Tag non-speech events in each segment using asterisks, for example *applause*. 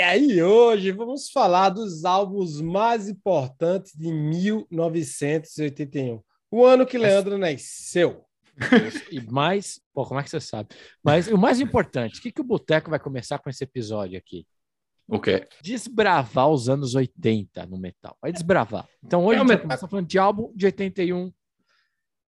área e hoje vamos falar dos álbuns mais importantes de 1981, o ano que Leandro nasceu. E mais, pô, como é que você sabe? Mas o mais importante, o que, que o Boteco vai começar com esse episódio aqui? O quê? Desbravar os anos 80 no metal. Vai desbravar. Então hoje É a gente vai começar falando de álbum de 81.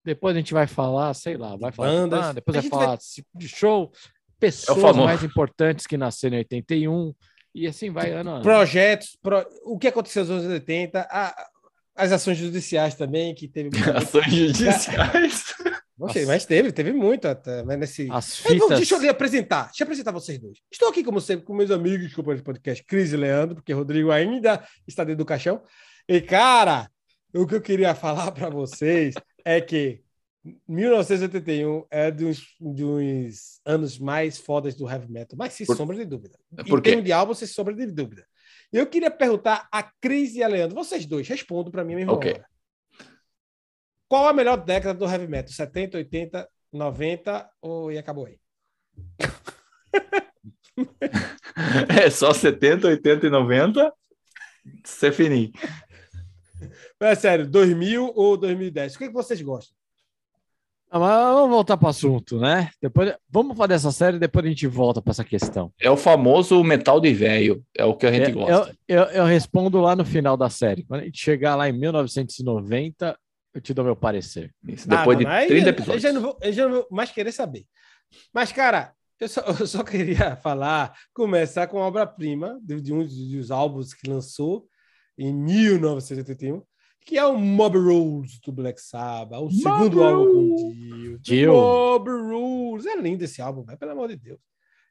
Depois a gente vai falar, sei lá, vai falar de bandas. banda, depois vai falar de show, pessoas famoso. mais importantes que nasceram em 81. E assim vai ano a ano. Projetos, pro- o que aconteceu nos anos 80, a- as ações judiciais também, que teve. *laughs* Ações *laughs* judiciais. Gostei, mas teve, teve muito até, né, nesse. As Eu fitas. deixa eu lhe apresentar. Deixa eu apresentar vocês dois. Estou aqui, como sempre, com meus amigos do podcast, Cris e Leandro, porque Rodrigo ainda está dentro do caixão. E, cara, o que eu queria *laughs* falar para vocês é que 1981 é dos, dos anos mais fodas do heavy metal, mas sem Por- sombra de dúvida. Por em quê? termos de álbum, sem sombra de dúvida. Eu queria perguntar a Cris e a Leandro, vocês dois, respondam para mim mesmo. Ok. agora. Qual a melhor década do heavy metal? 70, 80, 90 ou e acabou aí? *laughs* É só 70, 80 e 90. Você finir. É sério, 2000 ou 2010? O que, que vocês gostam? Ah, mas vamos voltar para o assunto, né? Depois, vamos fazer essa série depois a gente volta para essa questão. É o famoso metal de velho. É o que a gente Eu, gosta. eu, eu respondo lá no final da série. Quando a gente chegar lá em 1990, eu te dou meu parecer. Isso, depois Ah, de mano, aí 30 eu- episódios. Eu já, não vou, eu já não vou mais querer saber. Mas, cara, eu só, *laughs* eu só queria falar, começar com a obra-prima de, de um dos álbuns que lançou em 1981, que é o Mob Rules do Black Sabbath, o segundo álbum com Dio. Dio. Mob Rules. É lindo esse álbum, velho, pelo amor de Deus.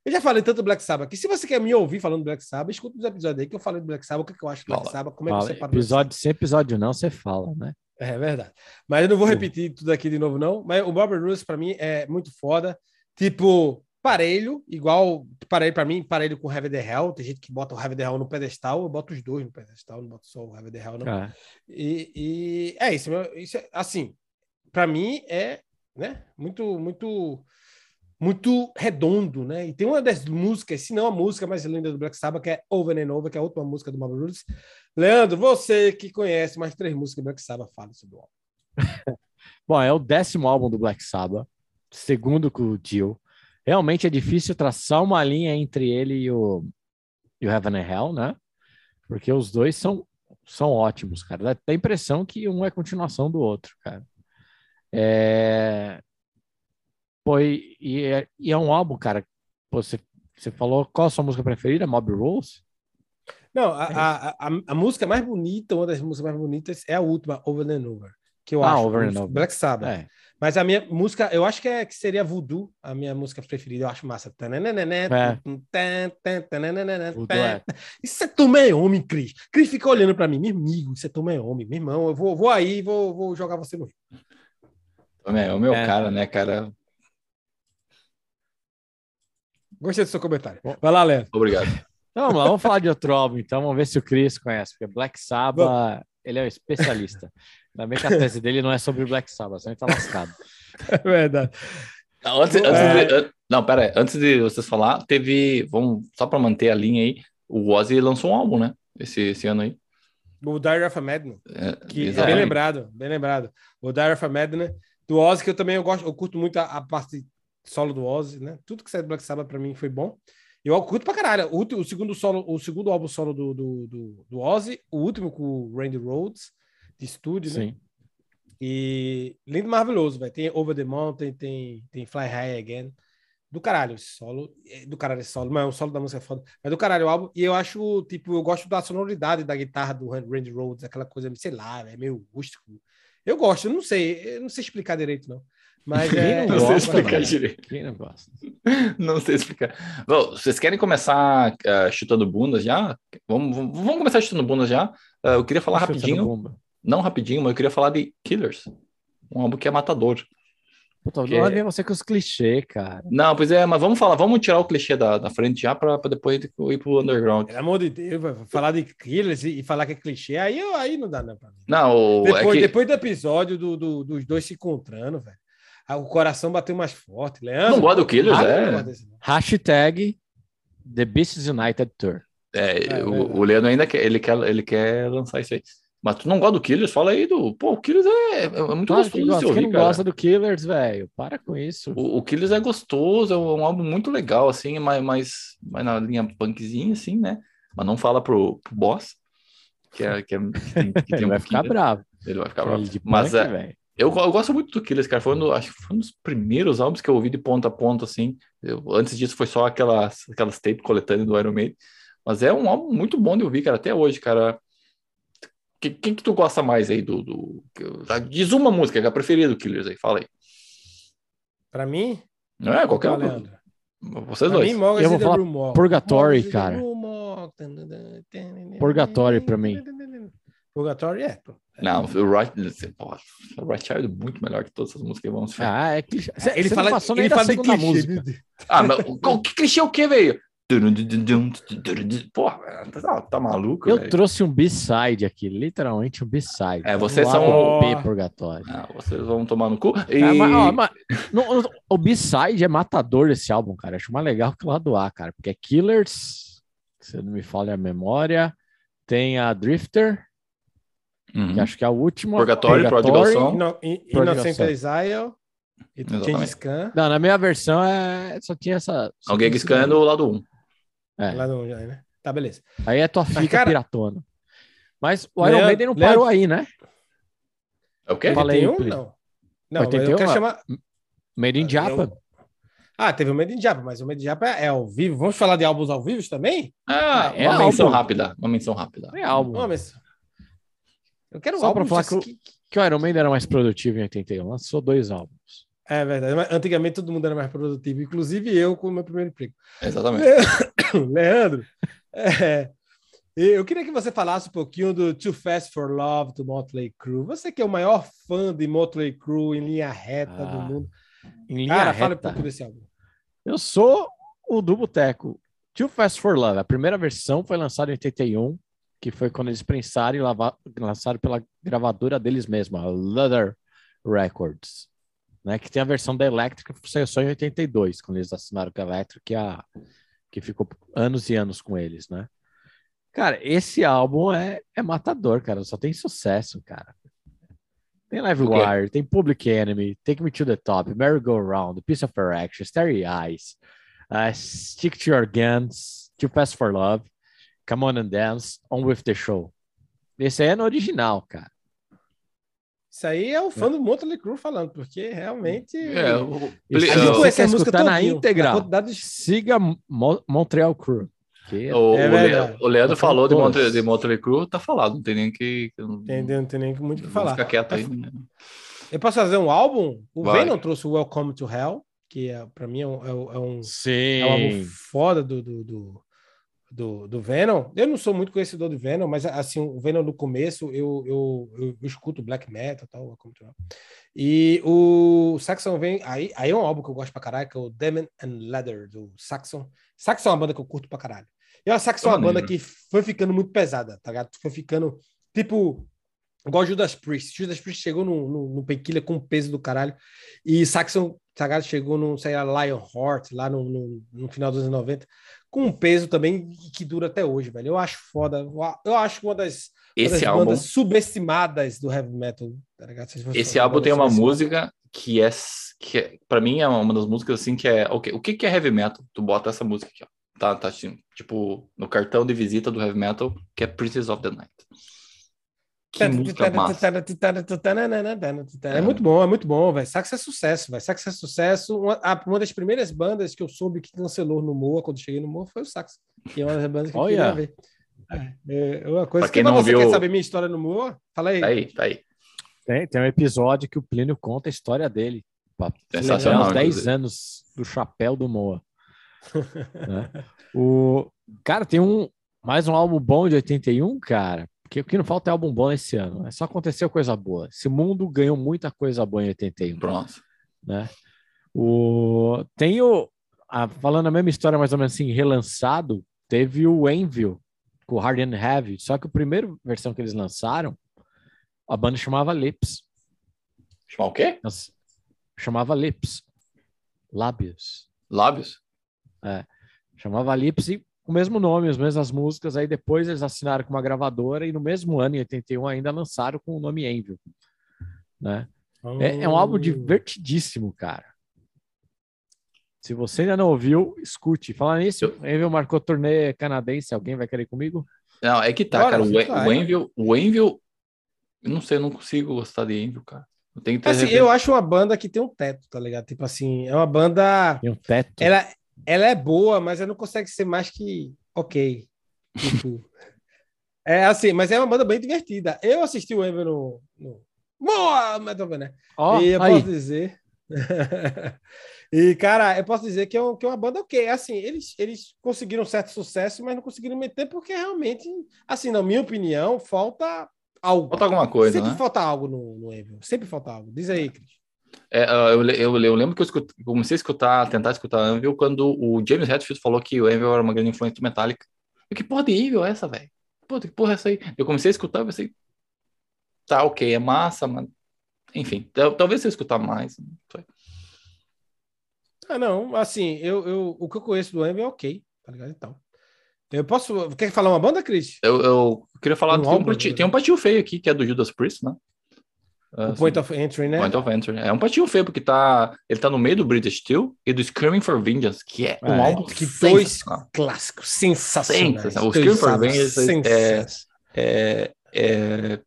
Eu já falei tanto do Black Sabbath que se você quer me ouvir falando do Black Sabbath, escuta os episódios aí que eu falei do Black Sabbath, o que, que eu acho do Black. Sabbath, como é que Fala, você para episódio, sem episódio não, você fala, né? é verdade. Mas eu não vou repetir tudo aqui de novo, não. Mas o Bobby Rules, pra mim, é muito foda. Tipo, parelho, igual parelho pra mim, parelho com o Heavy the Hell. Tem gente que bota o Heavy the Hell no pedestal, eu boto os dois no pedestal, não boto só o Heavy the Hell, não. É. E, e é isso, meu, isso é, assim, pra mim é, né, muito, muito, muito redondo, né? E tem uma das músicas, se não a música mais linda do Black Sabbath, que é Over and Over, que é a última música do Bobby Rules. Leandro, você que conhece mais três músicas do Black Sabbath, fala sobre o álbum. *laughs* Bom, é o décimo álbum do Black Sabbath, segundo com o Dio. Realmente é difícil traçar uma linha entre ele e o, e o Heaven and Hell, né? Porque os dois são, são ótimos, cara. Dá a impressão que um é continuação do outro, cara. É... Pô, e, e é, e é um álbum, cara. Pô, você, você falou qual a sua música preferida? Mob Rules? Não, a, a, a, a música mais bonita, uma das músicas mais bonitas, é a última, Over and Over. Que eu Ah, acho. Over and Over. Black Sabbath. É. Mas a minha música, eu acho que, é, que seria Voodoo, a minha música preferida. Eu acho massa. É. é. Isso é toma é homem, Cris. Cris fica olhando pra mim, meu amigo, isso é toma é homem. Meu irmão, eu vou, vou aí, vou, vou jogar você no rio. É o meu É. cara, né, cara? Gostei do seu comentário. Vai lá, Léo. Obrigado. Então, vamos lá, vamos falar de outro álbum, então. Vamos ver se o Chris conhece, porque Black Sabbath, ele é um especialista. Ainda bem que a tese dele não é sobre Black Sabbath, senão ele tá lascado. *laughs* É verdade. Não, antes, É. antes de, não, pera aí. Antes de vocês falar, teve. Vamos, só para manter a linha aí, o Ozzy lançou um álbum, né? Esse, esse ano aí. O Diary of a Madman. É, Que é bem lembrado, bem lembrado. O Diary of a Madman, do Ozzy, que eu também eu gosto, eu curto muito a, a parte solo do Ozzy, né? Tudo que sai do Black Sabbath pra mim foi bom. Eu curto pra caralho. O, o segundo solo, o segundo álbum solo do, do, do, do Ozzy, o último com o Randy Rhodes, de estúdio, né? Sim. E lindo, maravilhoso, velho. Tem Over the Mountain, tem, tem Fly High Again. Do caralho esse solo. É, Do caralho esse solo. Mas o solo da música é foda. Mas do caralho o álbum. E eu acho, tipo, eu gosto da sonoridade da guitarra do Randy Rhodes, aquela coisa, sei lá, é meio rústico. Eu gosto, eu não sei, eu não sei explicar direito, não. Mas Quem é. não Não sei explicar né? direito. Quem não gosta? *laughs* Não sei explicar. Bom, vocês querem começar ah, chutando bundas já? Vamos, vamos, vamos começar chutando bundas já. Ah, eu queria falar Chutando rapidinho. bomba. Não rapidinho, mas eu queria falar de Killers. Um álbum que é matador. Puta, Que- não vem você com os clichês, cara. Não, pois é, mas vamos falar, vamos tirar o clichê da, da frente já para depois ir pro underground. Pelo amor de Deus, falar de Killers e, e falar que é clichê, aí, aí não dá, não, pra mim. Não, o- Depois, é que, depois do episódio do, do- dos dois se encontrando, velho. O coração bateu mais forte. Leandro. Não gosta do Killers, Ah, é? Hashtag The Beasts United Tour. É, É, o, verdade. o Leandro ainda quer, ele quer, ele quer lançar isso aí. Mas tu não gosta do Killers? Fala aí do. Pô, o Killers é, é muito Claro que gostoso de gosta. se Quem ouvir, não cara. gosta do Killers, velho? Para com isso. O, o Killers é gostoso, é um álbum muito legal, assim, mais, mais, mais na linha punkzinha, assim, né? Mas não fala pro, pro boss, que, é, que, é, que tem, que *laughs* tem Ele um vai ficar bravo. Ele vai ficar bravo. Mas punk, é, eu, eu gosto muito do Killers, cara. Foi um, do- acho que foi um dos primeiros álbuns que eu ouvi de ponta a ponta, assim. Eu- antes disso foi só aquelas, aquelas tape coletâneas do Iron Maiden. Mas é um álbum muito bom de ouvir, cara, até hoje, cara. Que- Quem que tu gosta mais aí do... do que- diz uma música que é a preferida do Killers aí, fala aí. Pra mim, Não é qualquer qual, uma. Leandro? Vocês Pra dois. mim, Eu vou the falar. Purgatory, Morgan the cara. Purgatory pra mim. Purgatory é. pô. Não, o Right, o Right Child é muito melhor que todas essas músicas que vamos falar. Ah, é clichê. Ele cê fala, não passou ele nem fala segunda clichê. música. né? Ah, mas o o que clichê é o quê, velho? Porra, tá, tá maluco, Eu velho? trouxe um B-side aqui, literalmente um B-side. É, vocês Um são- lado B Purgatório. Ah, vocês vão tomar no cu. E... Ah, mas, ó, mas no- o B-side é matador desse álbum, cara. Acho mais legal que o lado A, cara. Porque é Killers, se não me falha a memória. Tem a Drifter, Uhum. que acho que é a última. Purgatório, Prodigal Ino- In- Prodigal Innocent. Exile. E. Gengis Khan. Não, na minha versão é... só tinha essa. só Alguém tinha Scan é do lado 1. É. Lá no, né? Tá, beleza. Aí é tua fita cara- piratona. Mas o Iron Leandro- Maiden não Leandro- parou aí, né? É o quê? Aí, 81? Pli. Não. Não, mas 81, eu quero ah. chamar... Made in Eu- Japan. Ah, teve o Made in Japan, mas o Made in Japan é ao vivo. Vamos falar de álbuns ao vivo também? Ah, É uma menção álbum. rápida. Uma menção rápida. É álbum. Não, mas... Eu quero Só álbuns falar assim que Que o Iron Maiden era mais produtivo em 81. Lançou dois álbuns. É verdade. mas Antigamente todo mundo era mais produtivo, inclusive eu com o meu primeiro emprego. Exatamente. *laughs* *laughs* Leandro, é, eu queria que você falasse um pouquinho do Too Fast for Love do Motley Crue. Você que é o maior fã de Motley Crue em linha reta do Ah, mundo. Em linha Cara, fala um reta. pouco desse álbum. Eu sou o do Boteco. Too Fast for Love. A primeira versão foi lançada em 81, que foi quando eles prensaram e lava- lançaram pela gravadora deles mesmos, a Leather Records. Né, que tem a versão da Electric, que saiu só em 82, quando eles assinaram com a Electric, a, que ficou anos e anos com eles, né? Cara, esse álbum é, é matador, cara. Só tem sucesso, cara. Tem Live? Wire, tem Public Enemy, Take Me to the Top, Merry Go Round, Piece of Erection, Starry Eyes, uh, Stick to Your Guns, Too Fast for Love, Come On and Dance, On With the Show. Esse aí é no original, cara. Isso aí é o fã do Motley Crue falando, porque realmente. É, o, a gente conhece a música escutar na íntegra? na quantidade de- Siga Mo- Montreal Crew. O, É o verdade. Le- o Leandro falou de. Monte, de Motley Crue, tá falado, não tem nem que. não- Entendeu? Não tem nem muito o que falar. ficar quieto aí. né? Eu posso fazer um álbum? O Vai. Venom trouxe o Welcome to Hell, que é, pra mim é um, é um- é um, Sim. é um álbum foda do, do, do, do, do Venom. Eu não sou muito conhecedor do Venom, mas assim, o Venom no começo eu, eu, eu, eu escuto black metal tal. Hell. E o Saxon vem. Aí, aí é um álbum que eu gosto pra caralho, que é o Demon and Leather, do Saxon. Saxon é uma banda que eu curto pra caralho. E a Saxon é uma banda que foi ficando muito pesada, tá ligado? Foi ficando tipo. Igual Judas Priest. Judas Priest chegou no, no, no com o peso do caralho. E Saxon Sagado chegou no, sei lá, Lionheart, lá no, no, no final dos anos 90, com um peso também que dura até hoje, velho. Eu acho foda. Eu acho uma das, uma das álbum, bandas subestimadas do heavy metal, tá esse álbum tem uma música que é, que é para mim é uma das músicas assim que é, ok, o que que é heavy metal? Tu bota essa música aqui, ó. Tá, tá assim, tipo, no cartão de visita do heavy metal, que é Princess of the Night. Que música massa. É muito bom, é muito bom, velho. Sax é sucesso, velho. Sax é sucesso. Uma, a- uma das primeiras bandas que eu soube que cancelou no Moa, quando cheguei no Moa, foi o Sax. Que é uma das bandas que eu Olha. queria ver. É, é uma coisa Pra quem que não você viu- quer saber minha história no Moa? Fala aí. Tá aí, tá aí. Tem, tem um episódio que o Plínio conta a história dele. Sensacional, os 10 inclusive. anos do chapéu do Moa. *laughs* né? O, cara, tem um mais um álbum bom de 81, cara. Porque o que não falta é álbum bom esse ano. É só aconteceu coisa boa. Esse mundo ganhou muita coisa boa em 81 Pronto. né? O, tem o, a- falando a mesma história, mais ou menos assim, relançado, teve o Envil com o Hard and Heavy, só que a primeira versão que eles lançaram, a banda chamava Lips. Chamar o quê? Chamava Lips. Lábios. Lábios? Chamava Lips e o mesmo nome, as mesmas músicas. Aí depois eles assinaram com uma gravadora e no mesmo ano, em 81, ainda lançaram com o nome Envil. Né? É, é um álbum Oh. divertidíssimo, cara. Se você ainda não ouviu, escute. Falar nisso, Eu- Envil marcou turnê canadense. Alguém vai querer ir comigo? Não, é que tá, cara. O, fica o aí. Envil, o Envil, eu não sei, eu não consigo gostar de Envil, cara. Eu tenho que ter Assim, eu acho uma banda que tem um teto, tá ligado? Tipo assim, é uma banda. Tem um teto. Ela, ela é boa, mas ela não consegue ser mais que ok. Tipo. *laughs* é assim, mas é uma banda bem divertida. Eu assisti o Ever no. no... Boa! Metal né? Ó, e eu aí. posso dizer. *laughs* e, cara, eu posso dizer que é, um- que é uma banda ok. Assim, eles, eles conseguiram um certo sucesso, mas não conseguiram meter porque realmente, assim, na minha opinião, falta algo. Falta alguma coisa, Sempre né? falta algo no, no Evil. Sempre falta algo. Diz aí, Cris. É, ah, eu, eu, eu lembro que eu escut- comecei a escutar, tentar escutar Envil quando o James Hetfield falou que o Envil era uma grande influência do Metallica. Eu, que porra de Envil é essa, velho? Puta, que porra é essa aí? Eu comecei a escutar e pensei, tá ok, é massa, mas enfim, tal- talvez se eu escutar mais. não sei. Ah, não, assim, eu, eu, o que eu conheço do Envy é ok, tá ligado? Então. Eu posso. Quer falar uma banda, Cris? Eu, eu queria falar, Um tem, um álbum, pati- né? tem um patinho feio aqui, que é do Judas Priest, né? Ah, O Point of Entry, né? Point of Entry. É um patinho feio, porque tá, ele tá no meio do British Steel e do Screaming for Vengeance, que é um É, álbum que dois clássicos sensacionais. Sensacional. O Dois Scream for Vengeance é- sensacionais. É, é...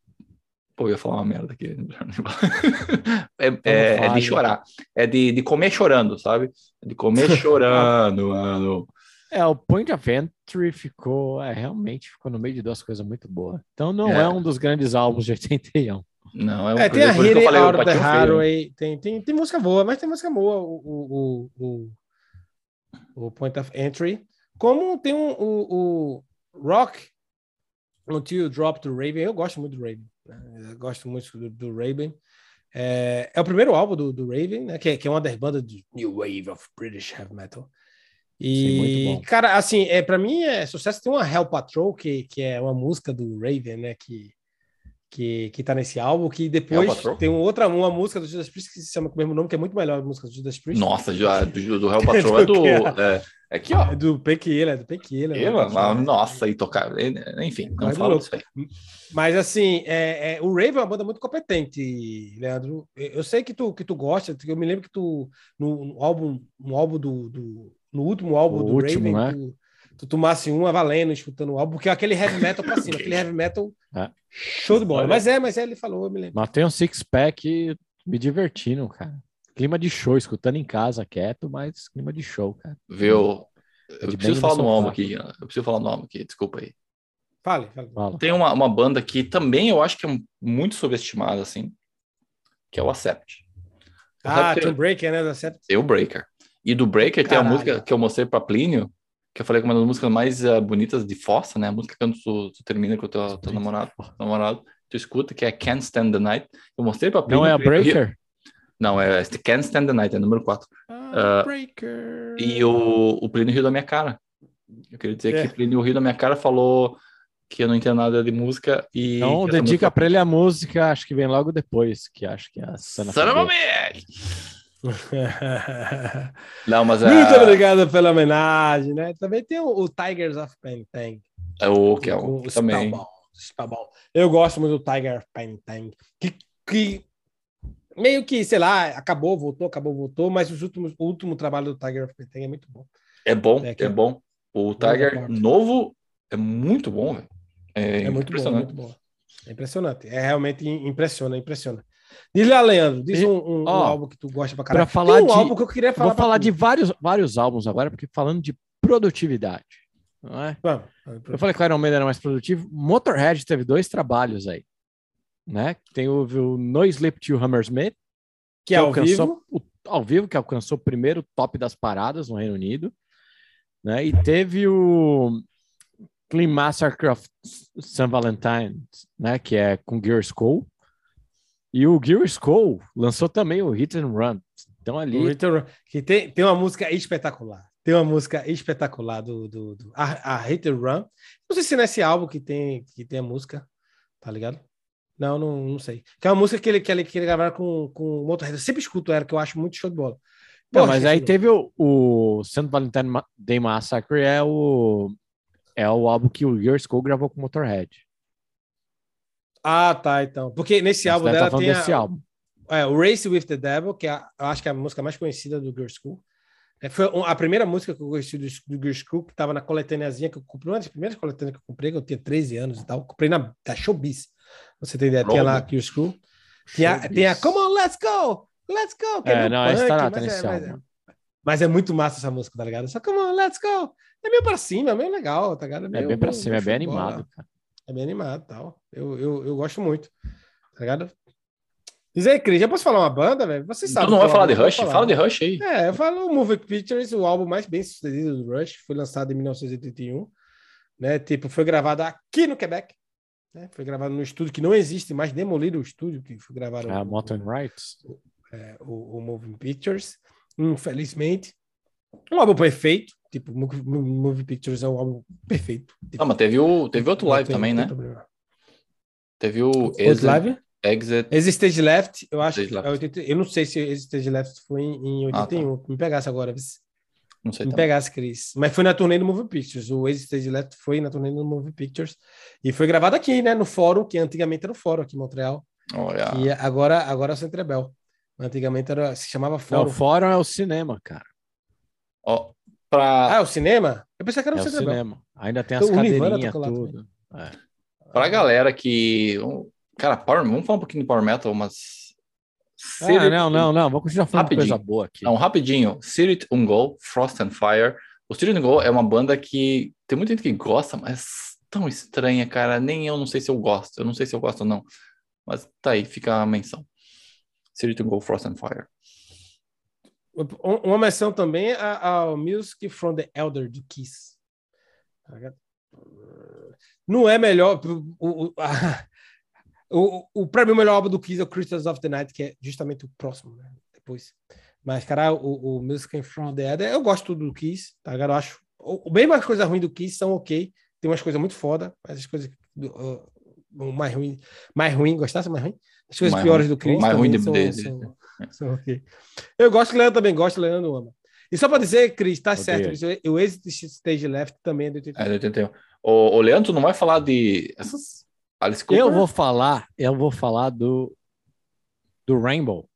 Pô, eu ia falar uma merda aqui. *laughs* é, é- é de chorar. É de, de comer chorando, sabe? É de comer *laughs* chorando, mano. É, o Point of Entry ficou, é, realmente ficou no meio de duas coisas muito boas. Então não é, É. um dos grandes álbuns de 81. Não, é, um- É, tem a Hit o Out of the. Highway, tem, tem, tem música boa, mas tem música boa, o, o, o, o, Point of Entry. Como tem um, o, o Rock Until You Drop to Raven, eu gosto muito do Raven. né? Eu gosto muito do, do Raven. É, é o primeiro álbum do, do Raven, né? Que, é- que é uma das bandas do New Wave of British Heavy Metal. Sim, E, bom. cara, assim, é, para mim é sucesso. Tem uma Hell Patrol, que, que é uma música do Raven, né? Que, que, que tá nesse álbum, que depois Hell Patrol? tem uma outra uma música do Judas Priest que se chama com o mesmo nome, que é muito melhor a música do Judas Priest. Nossa, já, do, do Hell *laughs* Patrol é do. É, é aqui, ó. É do Painkiller, é do. Eu, né? mas, nossa, e tocar. Enfim, não Coisa fala louca. disso aí. Mas assim, é, é, o Raven é uma banda muito competente, Leandro. Eu eu sei que tu, que tu gosta, eu me lembro que tu, no, no álbum, no álbum do, do- no último álbum O do último, Raven, né? tu, tu tomasse uma valendo, escutando o álbum, porque aquele heavy metal pra cima, aquele heavy metal É. show de bola. Mas é, mas é, ele falou, eu me lembro. Mas tem um six-pack me divertindo, cara. Clima de show, escutando em casa, quieto, mas clima de show, cara. Viu? É Eu preciso falar no nome aqui. Eu preciso falar no nome aqui, desculpa aí. Fale, fale. Fala. Tem uma, uma banda que também eu acho que é muito subestimada, assim, que é o Accept. O Ah, Accept Tomb Breaker, né? Da Sept- é o Breaker. E do Breaker tem a Caralho. música que eu mostrei pra Plínio, que eu falei que é uma das músicas mais ah, bonitas de Fossa, né? A música quando tu, tu termina com o teu, teu namorado, namorado, tu escuta, que é Can't Stand the Night. Eu mostrei pra Plínio. Não é a Breaker? Não, é Can't Stand the Night, é número 4. Ah, Ah, Breaker. E o, o Plínio riu da minha cara. Eu queria dizer É. que o Plínio riu da minha cara, falou que eu não entendo nada de música e. Então dedica música- pra ele a música, acho que vem logo depois, que acho que é a Sana Son Não, *laughs* mas Muito é, obrigado pela homenagem, né? Também tem o, o Tigers of Pantang. é o que é o o também. Spellbound, Spellbound. Eu gosto muito do Tiger of Pantang. Que, que meio que, sei lá, acabou, voltou, acabou, voltou, mas os últimos, o último trabalho do Tiger of Pantang é muito bom. É bom, É é, bom. O Tiger novo é muito bom, velho. É, É, muito bom, impressionante. muito bom. É impressionante. É realmente impressiona, impressiona. Diz lá, Leandro, diz um, um- um ó, álbum que tu gosta pra caralho. pra falar Tem um de- álbum que eu queria falar. Vou falar de vários, vários álbuns agora, porque falando de produtividade. Não é? Vamos. Eu falei que o Iron Maiden era mais produtivo. Motorhead teve dois trabalhos aí. Né? Tem o, o No Sleep to Hammersmith, que é ao alcançou vivo. o- ao vivo, que alcançou o primeiro top das paradas no Reino Unido. Né? E teve o Clean Massacre of St. Valentine, né? que é com Gear Skull. E o Gear Skull lançou também o Hit and Run. Então ali O Rhythm- que tem, tem uma música espetacular. Tem uma música espetacular do, do, do- a, a Hit and Run. Não sei se nesse álbum que tem, que tem a música, tá ligado? Não, não, não sei. Que é uma música que ele, que ele, que ele gravaram com, com o Motorhead. Eu sempre escuto ela, que eu acho muito show de bola. Não, mas aí teve o, o St. Valentine Day Massacre, é o é o álbum que o Your School gravou com o Motorhead. Ah, tá, então. Porque nesse Mas álbum deve dela tá falando tem desse a, álbum. é, o Race with the Devil, que é, a- eu acho que é a música mais conhecida do Girl School. É, foi a primeira música que eu conheci do, do Girl School, que estava na coletâneazinha que eu comprei, uma das primeiras coletâneas que eu comprei, que eu tinha 13 anos e tal. Comprei na da Showbiz. Você tem ideia? Tinha lá a. Girl School. Tem a Come on, let's go! Let's go! que É, meio não, essa punk, tá, tá mas nesse é- mas é- álbum. Mas é muito massa essa música, tá ligado? Só Come on, let's go! É meio pra cima, é meio legal, tá ligado? É meio- bem pra meio- cima, é bem animado, cara. É bem animado e tal. Eu, eu, eu gosto muito. Tá ligado? Diz aí, Cris, já posso falar uma banda, velho? Você sabe. Tu não vai falar de Rush? vou Fala de Rush aí. É, eu falo o Movie Pictures, o álbum mais bem sucedido do Rush, foi lançado em 1981, né? Tipo, foi gravado aqui no Quebec, né? Foi gravado no estúdio que não existe, mas demoliram o estúdio que foi gravado a o, Mountain Rights. é, o, o Moving Pictures, infelizmente. Um álbum perfeito, tipo, Movie Movie Pictures é um álbum perfeito. Tipo, Ah, mas teve, o, teve outro não live tem- também, não né? problema. Teve o Outro Exit, live? Exit. Exit Stage Left, eu acho Stage que Left. é 80, eu não sei se Exit Stage Left foi em, em Ah, tá. 81, me pegasse agora? Não sei me também. pegasse, Cris. Mas foi na turnê do Movie Pictures, o Exit Stage Left foi na turnê do Movie Pictures e foi gravado aqui, né, no fórum, que antigamente era o fórum aqui em Montreal, Olha. e agora, agora é o Centro Bell. Antigamente era, se chamava Não, fórum. o fórum é o cinema, cara. Ó, Ah, pra, é o cinema? Eu pensei que era É o Bell. cinema. Ainda tem as Então, Nirvana cadeirinhas, lá tudo. É. pra galera que. Cara, Power, vamos falar um pouquinho de Power Metal, mas. Ah, não, não, não. Vamos continuar falando Rapidinho. coisa boa aqui. Não, rapidinho. Spirit Ungol, Frost and Fire. O Spirit Ungol é uma banda que tem muita gente que gosta, mas tão estranha, cara. Nem eu não sei se eu gosto. Eu não sei se eu gosto ou não. Mas tá aí, fica a menção. Spirit Ungol, Frost and Fire. Um- Uma menção também ao Music from the Elder do Kiss. Tá? Não é melhor. O, o, *laughs* a- o, o, pra mim, o melhor álbum do Kiss é o Crystals of the Night, que é justamente o próximo, né? Depois. Mas, cara, o, o Music from the Elder, eu gosto do Kiss, tá ligado? Eu acho. O, mesmo as coisas ruins do Kiss são ok. Tem umas coisas muito foda, mas as coisas. do- o mais ruim, mais ruim, gostasse mais ruim? As coisas Mais piores ruim. do Chris Mais ruim de- são, de- são- ok. Eu gosto, o Leandro também gosta, o Leandro ama. E só para dizer, Cris, tá Odeio. certo, o Exit Stage Left também é do 81. É, de 81. O, o Leandro não vai falar de essas Alice Cooper? Eu vou falar, eu vou falar do do Rainbow.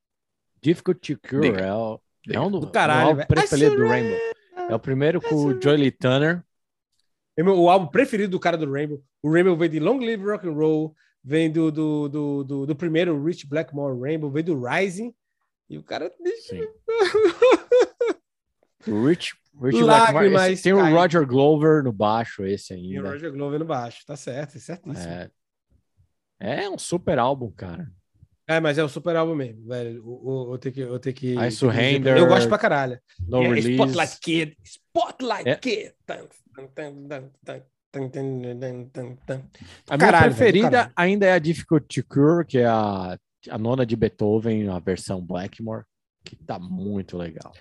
Difficult to Cure Diga. é, o, é um do, Do caralho, do velho. álbum preferido do Rainbow. É o primeiro com o Joey Lee Turner. É meu- o álbum preferido do cara do Rainbow. O Rainbow vem de Long Live Rock and Roll, vem do, do, do, do, do primeiro Rich Blackmore Rainbow, vem do Rising. E o cara deixa. Rich, Rich Lágrimas, esse, tem o Roger Glover no baixo, esse ainda. Tem o Roger Glover no baixo, tá certo, é certíssimo. É, é um super álbum, cara. É, mas é um super álbum mesmo, velho. Eu, tenho que. Eu, tenho que, I Surrender. Eu gosto pra caralho. No yeah, release. Spotlight Kid. Spotlight é. Kid. A minha preferida ainda é a Difficult to Cure, que é a a nona de Beethoven, a versão Blackmore, que tá muito legal.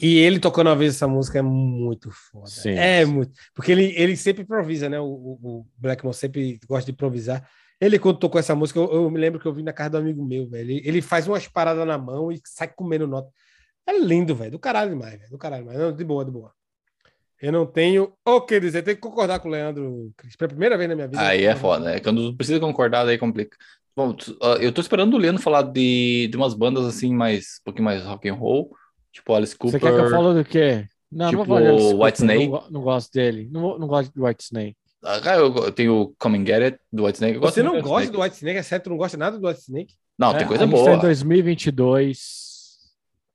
E ele tocando uma vez essa música é muito foda. Sim. É muito. Porque ele, ele sempre improvisa, né? O, o, o Blackmore sempre gosta de improvisar. Ele, quando tocou essa música, eu, eu me lembro que eu vi na casa do amigo meu, velho. Ele, ele faz umas paradas na mão e sai comendo nota. É lindo, velho. Do caralho demais, velho. Do caralho demais. Não, de boa, de boa. Eu não tenho o que dizer. Tenho que concordar com o Leandro, Cris. Pela primeira vez na minha vida. Aí é foda, né? Quando precisa concordar, daí complica. Bom, eu tô esperando o Leandro falar de, de umas bandas assim, mais, um pouquinho mais rock and roll, tipo Alice Cooper. Você quer que eu fale do quê? Não, Tipo não vou falar de Alice Cooper, Whitesnake? Não, não gosto dele. Não, não gosto de White Snake. Ah, eu, eu tenho o Come and Get It, do White Snake. Eu gosto Você não gosta Whitesnake. do White Snake? É sério, tu não gosta nada do White Snake? Não, tem É, coisa a gente tá boa. em 2022.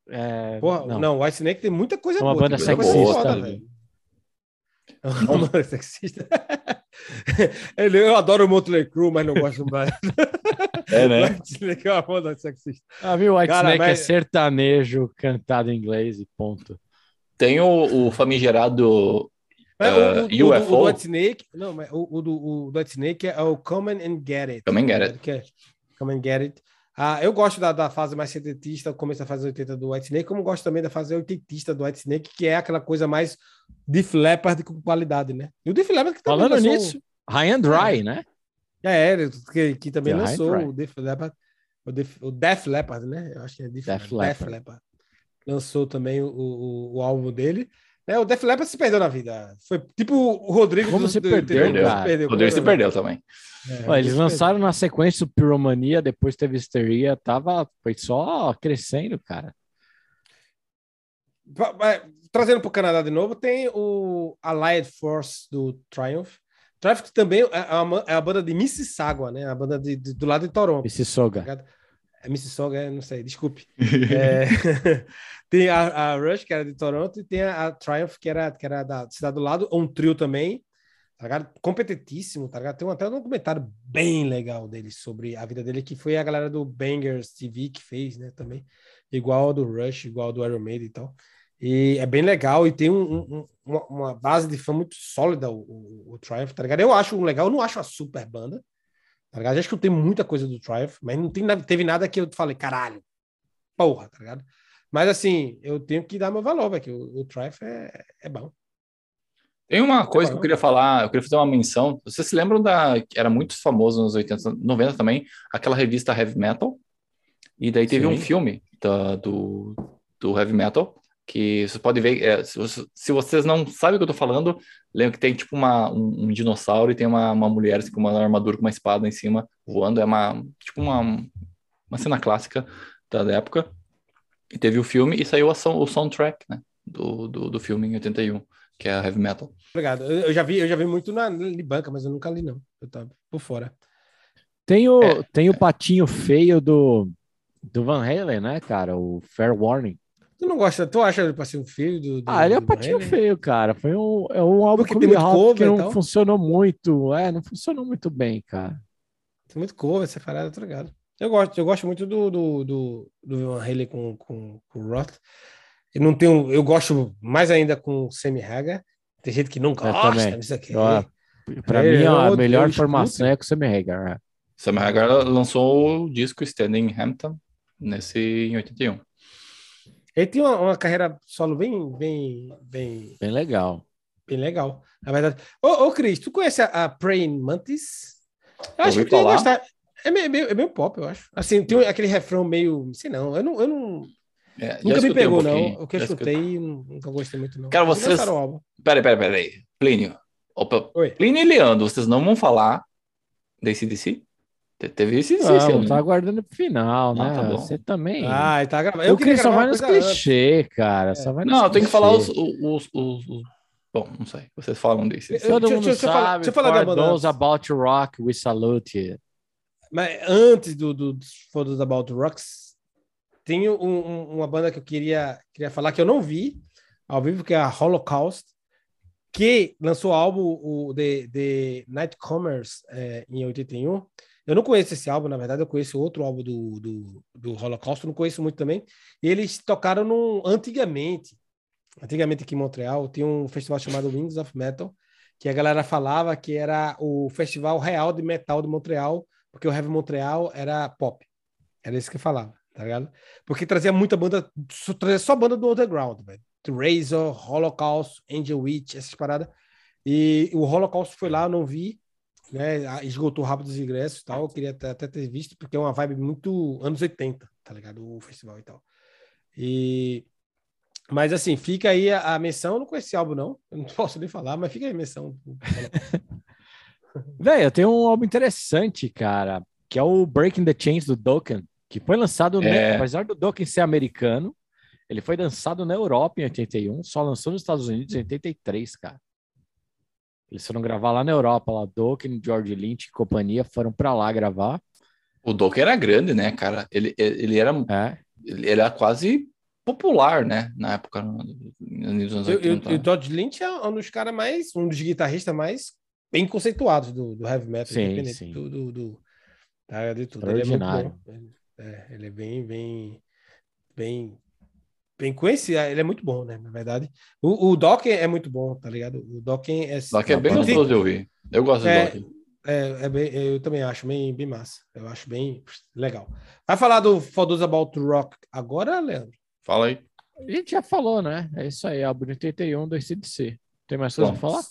É, Porra, não. não. White Snake tem muita coisa É uma boa. banda tem coisa sexista. foda, velho. É uma banda sexista. *laughs* *laughs* Ele- eu adoro o Motley Crue, mas não gosto Brian. É, né? *laughs* White Snake é uma banda sexista. Ah, viu? White Cara, Snake é mas- sertanejo cantado em inglês e ponto. Tem o, o famigerado. Mas Ah, o, o, o, UFO? o do White Snake, não, mas o, o do, o do White Snake é o Come and Get It. Come and Get It. É Come and Get It. Ah, eu gosto da, da fase mais setentista, começo da fase 80 do White Snake, como gosto também da fase oitentista do White Snake, que é aquela coisa mais Def Leppard com qualidade, né? E o Def Leppard que também Falando lançou- nisso, High and Dry, né? É, é, que, que também The lançou High and o Def Leppard, o, Def, o Def Leppard, né? Eu acho que é Def, Def Leppard. Leppard. Leppard. Lançou também o, o, o álbum dele. É, o Def Leppard se perdeu na vida. Foi tipo o Rodrigo. Como do- se do- perdeu? Se perdeu. O Rodrigo se perdeu também. É, Ó, eles lançaram na sequência o Pyromania, depois teve Histeria, tava, foi só crescendo, cara. Trazendo para o Canadá de novo, tem o Allied Force do Triumph. Triumph também é uma, é a banda de Mississauga, né? A banda de- de- do lado de Toronto. Esse tá É Mississauga, não sei, desculpe. *laughs* É, *laughs* tem a, a Rush, que era de Toronto, e tem a, a Triumph, que era, que era da cidade do lado, um trio também, tá ligado? Competitíssimo, tá ligado? Tem até um documentário bem legal dele sobre a vida dele, que foi a galera do Bangers TV que fez, né, também. Igual ao do Rush, igual ao do Iron Maiden e tal. E é bem legal e tem um- um- uma, uma base de fã muito sólida, o, o, o Triumph, tá ligado? Eu acho legal, eu não acho uma super banda, tá ligado? Já escutei muita coisa do Triumph, mas não tem teve nada que eu falei, caralho, porra, tá ligado? Mas assim, eu tenho que dar meu valor, velho, que o, o Triumph é, é bom. Tem uma coisa que eu queria falar, eu queria fazer uma menção. Vocês se lembram da. Era muito famoso nos 80, 90 também, aquela revista Heavy Metal. E daí teve Sim. um filme da- do, do Heavy Metal, que vocês podem ver. é, se, vocês, se vocês não sabem o que eu tô falando, lembra que tem tipo uma, um, um dinossauro e tem uma, uma mulher assim, com uma armadura com uma espada em cima voando. É uma. Tipo uma, uma cena clássica da época. E teve o filme e saiu a o soundtrack, né? Do, do, do filme em 81, que é a Heavy Metal. Obrigado. Eu, já vi, eu já vi muito na de banca, mas eu nunca li, não. Eu tava por fora. Tem o, É. tem o patinho feio do, do Van Halen, né, cara? O Fair Warning. Tu não gosta, tu acha ele pra ser um filho do. do Ah, ele é um patinho Halen? feio, cara. Foi um, é um álbum Porque muito Hop cover que não tal. funcionou muito. É, não funcionou muito bem, cara. Tem muito cover, essa parada, tá ligado? Eu gosto, eu gosto muito do, do, do, do Van Halen com, com, com o Roth. Eu não tenho, eu gosto mais ainda com o Sammy Hagar. Tem gente que não gosta, também. isso aqui. Pra É, mim, a eu- melhor eu formação é com o Sammy Hagar. é. Sam Hagar lançou o disco Standing Hampton nesse em 81. Ele tinha uma, uma carreira solo bem, bem, bem, Bem legal. bem legal, na verdade. Ô, ô Cris, tu conhece a, a Praying Mantis? Eu acho que tu ia gostar. É meio, é meio pop, eu acho. Assim, tem aquele refrão meio. Sei não, eu não. Eu não É, nunca me um pegou, pouquinho, não. O que eu escutei. escutei, nunca gostei muito, não. Cara, vocês-. Peraí, peraí, peraí. Plínio. Opa, Oi. Plínio e Leandro, vocês não vão falar da ACDC? Te- Teve esse Não, ano. tá aguardando pro final, Ah, né? tá bom. Você também. Ah, tá gravando. o Cris só vai nos clichês, cara. Só vai Não, tem que falar os, os, os, os- Bom, não sei. Vocês falam desse. Eu- Todo deixa- mundo deixa eu falar- sabe. deixa eu falar da banda those about rock, we salute you. Mas antes do, do, dos Fodos About Rocks, tem um- um- uma banda que eu queria, queria falar que eu não vi ao vivo, que é a Holocaust, que lançou o álbum o The, The Nightcomers é, em 81. Eu não conheço esse álbum, na verdade, eu conheço outro álbum do, do, do Holocaust, não conheço muito também. Eles tocaram num, antigamente, antigamente aqui em Montreal, tinha um festival chamado Wings of Metal, que a galera falava que era o festival real de metal de Montreal, porque o Heavy Montreal era pop. Era isso que falava, tá ligado? Porque trazia muita banda, só, trazia só banda do underground, velho. Razor, Holocaust, Angel Witch, essas paradas. E o Holocaust foi lá, eu não vi, né? Esgotou rápido os ingressos e tal. Eu queria até, até ter visto, porque é uma vibe muito anos 80, tá ligado? O festival e tal. E. Mas assim, fica aí a, a menção. Eu não conheci esse álbum, não. Eu não *laughs* posso nem falar, mas fica aí a menção. *laughs* Velho, eu tenho um álbum interessante, cara, que é o Breaking the Chains do Dokken, que foi lançado, É. né, apesar do Dokken ser americano, ele foi lançado na Europa em 81, só lançou nos Estados Unidos em 83, cara. Eles foram gravar lá na Europa, lá Dokken, George Lynch e companhia foram pra lá gravar. O Dokken era grande, né, cara? Ele, ele, era, É, ele era quase popular, né? Na época, no- nos anos Eu- eu- 80. E o Todd Lynch é um dos caras mais, um dos guitarristas mais bem conceituados do, do heavy metal, Sim, independente sim. do, do, do- tá, de tudo. Ele é muito bom. Ele- É, ele é bem, bem, bem, bem conhecido. Ele é muito bom, né? Na verdade, o, o Dokken é muito bom, tá ligado? O Dokken é. Dokken é bem gostoso de ouvir. Eu gosto É, do Dokken. É, é bem, eu também acho bem, bem massa. Eu acho bem legal. Vai falar do For Those About Rock agora, Leandro? Fala aí. a gente já falou, né? É isso aí, álbum de 81 do ACDC. Tem mais coisa Bom. pra falar?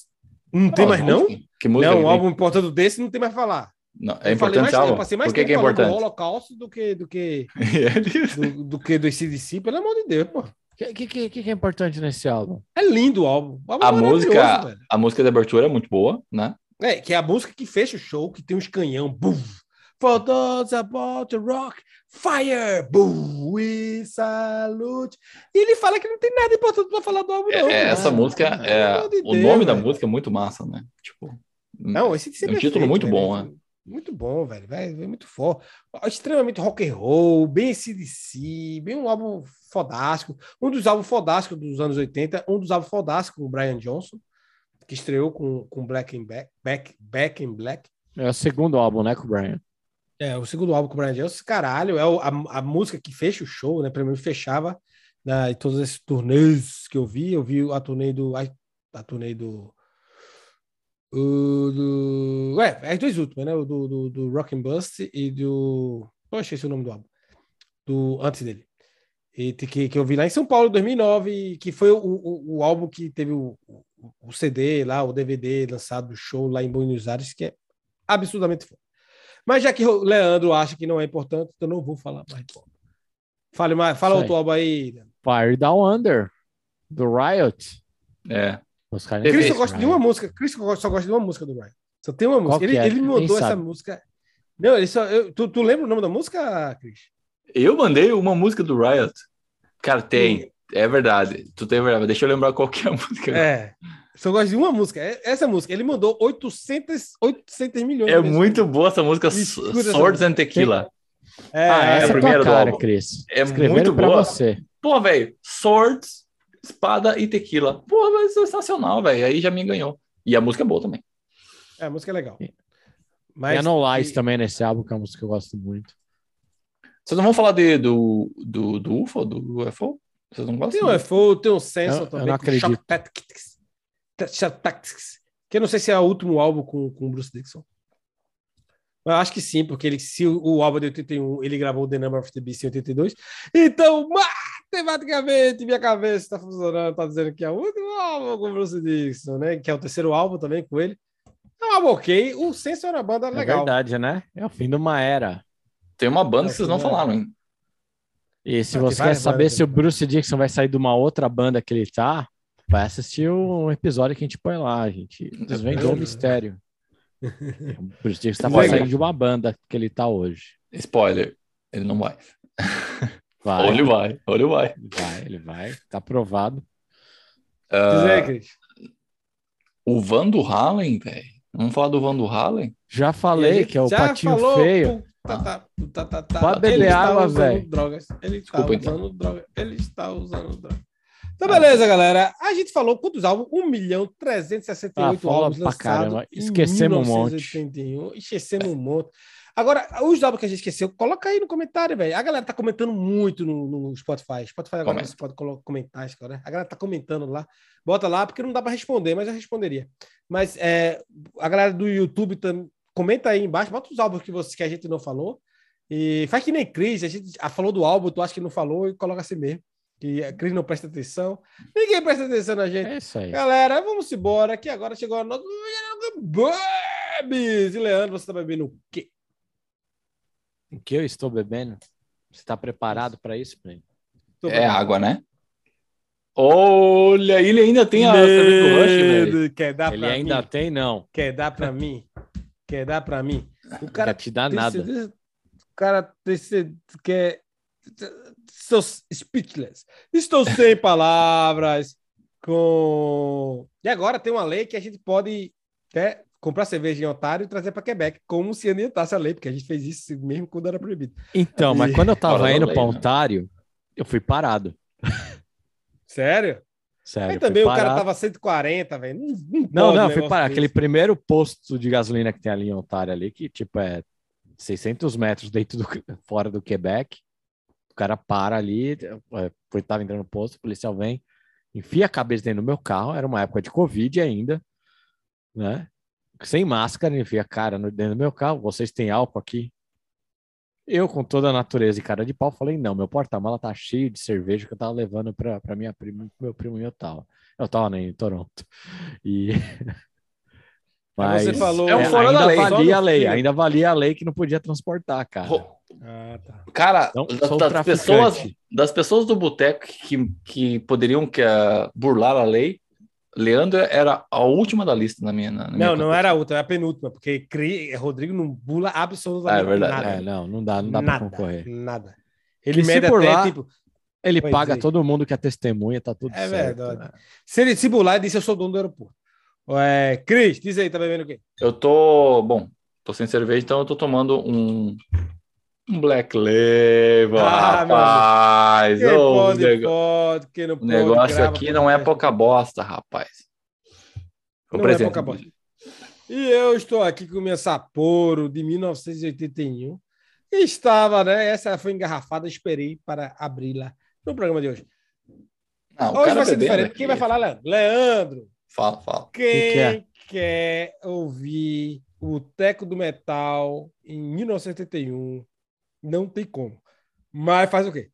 Não tem mais, não? Que música Não, um álbum importante desse não tem mais pra falar. Não, é Eu falei importante mais, esse álbum? Eu passei mais Por que, tempo que é falando do importante? Holocausto do que do que *laughs* do, do que do CDC, pelo amor de Deus, pô. O que, que, que, que é importante nesse álbum? É lindo o álbum. O álbum A é música, velho. a música de abertura é muito boa, né? É, que é a música que fecha o show, que tem uns canhão. Boom. For those about to rock, fire! Boom! We salute! E ele fala que não tem nada importante pra falar do álbum, É- não. é, essa música, é, de o Deus, nome da velho. música é muito massa, né? Tipo, Não, esse É um título muito bom, né? Muito bom, velho. Vai, é muito forte. Extremamente rock and roll, bem CDC, bem um álbum fodástico. Um dos álbuns fodásticos dos anos 80, um dos álbuns fodásticos com o Brian Johnson, que estreou com, com Black and Back, Back, Back in Black. É o segundo álbum, né, com o Brian? É, o segundo álbum com o Brian Johnson, caralho, é o- a, a música que fecha o show, né? Primeiro fechava né, todos esses turnês que eu vi. Eu vi a turnê do. A, a turnê do. O do é, as duas últimas, né? O do, do, do Rock and Bust e do. Eu esqueci o nome do álbum. Do, antes dele. E que, que eu vi lá em São Paulo em 2009, que foi o, o, o álbum que teve o, o, CD lá, o DVD lançado do show lá em Buenos Aires, que é absurdamente foda. Mas já que o Leandro acha que não é importante, então não vou falar mais. Fale mais, fala outro álbum aí. Fire Down Under, do Riot. é. Teve- Cris só gosta de uma música. Cris só gosta de uma música do Ryan. Só tem uma música. Ele, é? ele me mandou essa música. Não, ele só. eu- tu, tu lembra o nome da música, Cris? Eu mandei uma música do Riot. Cara, tem. É verdade. Tu tem verdade. Deixa eu lembrar qual que é a *laughs* música. É. Só gosta de uma música. É- Essa música. Ele mandou 800, 800 milhões É muito boa essa música Escuta essa Swords and Tequila. É, Ah, é essa a é, primeira tua do cara, álbum. Cris. É Escreveram muito pra boa. você. Pô, velho, Swords, espada e tequila. Pô, mas sensacional, velho. Aí já me ganhou. E a música é boa também. É, a música é legal. Tem Mas, a No Lies e- também nesse álbum, que é uma música que eu gosto muito. Vocês não vão falar de, do, do, do UFO, do UFO? Vocês não Tem gostam? um FO, tem um Sensor Eu- eu também. não Shock acredito. Tactics. Shock Tactics. Que eu não sei se é o último álbum com, com o Bruce Dixon. Eu acho que sim, porque ele, se o, o álbum de 81 ele gravou The Number of the Beast em 82. Então, matematicamente, minha cabeça está funcionando, está dizendo que é o último álbum com o Bruce Dixon, né? Que é o terceiro álbum também com ele. É um álbum ok. O Sensor é uma banda É legal. verdade, né? É o fim de uma era. Tem uma banda É, que vocês não é. falaram, hein? E se tem você quer saber se o? Bruce Dixon vai sair de uma outra banda que ele tá, vai assistir um episódio que a gente põe lá, a gente desvendou o *laughs* mistério. O Bruce Dixon tá saindo de uma banda que ele tá hoje. Spoiler. Ele não vai. Vai, Ou ele vai. Ou ele vai. ele vai, ele vai, tá aprovado. Ah, Dizer, Cris. o Van do Halen, velho. Vamos falar do Van do Halen? Já falei que é o patinho falou, feio. tá, tá, tá. Está água, usando velho. Drogas. Ele está Desculpa, então. usando drogas. Ele está usando drogas. Então, beleza, galera. A gente falou quantos álbuns? 1 milhão 368 Ah, falou álbuns lançados. caramba. em Esquecemos um monte. 1981. Esquecemos um monte. Agora, os álbuns que a gente esqueceu, coloca aí no comentário, velho. A galera tá comentando muito no, no Spotify. Spotify agora Comenta. você pode comentar isso, né? A galera tá comentando lá. Bota lá, porque não dá para responder, mas eu responderia. Mas é, a galera do YouTube também comenta aí embaixo, bota os álbuns que, você, que a gente não falou. E faz que nem Cris, a gente ah, falou do álbum, tu acha que não falou e coloca assim mesmo. Que a Cris não presta atenção. Ninguém presta atenção na gente. É isso aí. Galera, vamos embora, que agora chegou a nossa. Bebes! E Leandro, você tá bebendo o quê? O que eu estou bebendo? Você tá preparado para isso? Tô É água, né? Olha, ele ainda tem a do Rush, velho. Quer dar Ele pra ainda mim? tem, não. Quer dar pra mim? Quer dar pra mim? O Não cara quer te dar tem nada. certeza- O cara tem certeza que é. Sou speechless. Estou sem *laughs* palavras. Com. E agora tem uma lei que a gente pode até comprar cerveja em Otário e trazer para Quebec, como se adiantasse a lei, porque a gente fez isso mesmo quando era proibido. Então, mas E- quando eu tava Fora da indo para né? Ontário, eu fui parado. Sério? Sério. Aí também o cara tava 140, velho. Não, não, Não, não, eu fui parar. Aquele primeiro posto de gasolina que tem ali em Ontário, ali, que tipo é 600 metros dentro do, *laughs* fora do Quebec. O cara para ali, é, foi, tava entrando no posto, o policial vem, enfia a cabeça dentro do meu carro. Era uma época de Covid ainda, né? Sem máscara, enfia a cara no- dentro do meu carro. Vocês têm álcool aqui? Eu, com toda a natureza e cara de pau, falei: não, meu porta-mala tá cheio de cerveja que eu tava levando pra, pra minha prima, meu primo e eu tava. Eu tava né, em Toronto. E. *laughs* Mas você falou- É um fora ainda da lei. valia a lei, ainda valia a lei que não podia transportar, cara. Ro- Ah, tá. Cara, Não, das, das pessoas, das pessoas do boteco que, que poderiam que, ah, burlar a lei, Leandro era a última da lista na minha. Na, na minha Não, não era a outra, era a penúltima, porque Cri- Rodrigo não bula absolutamente Ah, é verdade. nada. É, não, não dá, não dá nada, pra concorrer. Nada. Ele Que se burlar- até, tipo, Ele paga é. todo mundo que é testemunha, tá tudo É certo. verdade. né? se ele se bular, ele disse eu sou dono do aeroporto. É, Cris, diz aí, tá bebendo o quê? Eu tô. Bom, tô sem cerveja, então eu tô tomando um. Um Black Label, Ah, rapaz. Quem Ô, pode, o nego- pode, quem não o pode. negócio grava aqui não é pouca bosta, rapaz. Não é presente. pouca bosta. E eu estou aqui com minha Sapporo de 1981. que Estava, né? Essa foi engarrafada, esperei para abri-la no programa de hoje. Não, o hoje vai ser diferente. aqui. Quem vai falar, Leandro? Leandro, Fala, fala. quem que é? quer ouvir o Teco do Metal em 1971? Não tem como. Mas faz o quê?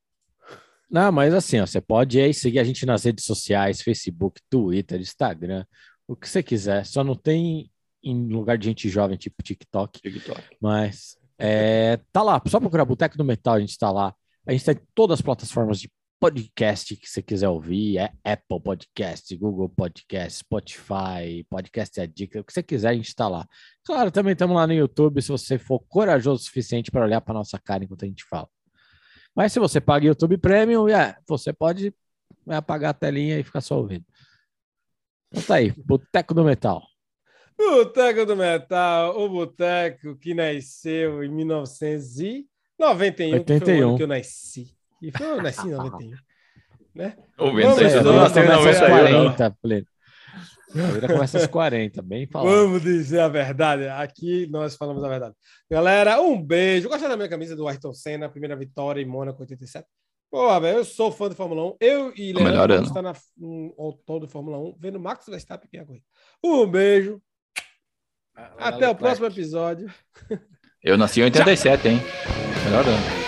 Não, mas assim, ó, você pode aí seguir a gente nas redes sociais, Facebook, Twitter, Instagram, o que você quiser. Só não tem em lugar de gente jovem, tipo TikTok, TikTok. mas é, tá lá. Só procurar Boteco do Metal, a gente tá lá. A gente tá em todas as plataformas de podcast que você quiser ouvir. É Apple Podcast, Google Podcast, Spotify, Podcast Addict, o que você quiser, a gente tá lá. Claro, também estamos lá no YouTube, se você for corajoso o suficiente para olhar para nossa cara enquanto a gente fala. Mas se você paga YouTube Premium, é, você pode é, apagar a telinha e ficar só ouvindo. Então tá aí, Boteco do Metal. Boteco do Metal, o boteco que nasceu em 1991, que foi o ano 81. que eu nasci. E foi *laughs* eu nasci em 91, né? Ô, Vamos não vamos nasceu em começar começa às 91, não. 40, pleno. A vida começa às 40, bem falado. Vamos dizer a verdade. Aqui nós falamos a verdade. Galera, um beijo. Gostaram da minha camisa do Ayrton Senna, primeira vitória em Mônaco 87? Pô, velho, eu sou fã de Fórmula 1. Eu e O melhor Leandro está na um, autor de Fórmula 1, vendo Max Verstappen ganhar corrida. Um beijo. Até o próximo episódio. Eu nasci em 87, hein? Melhor ano.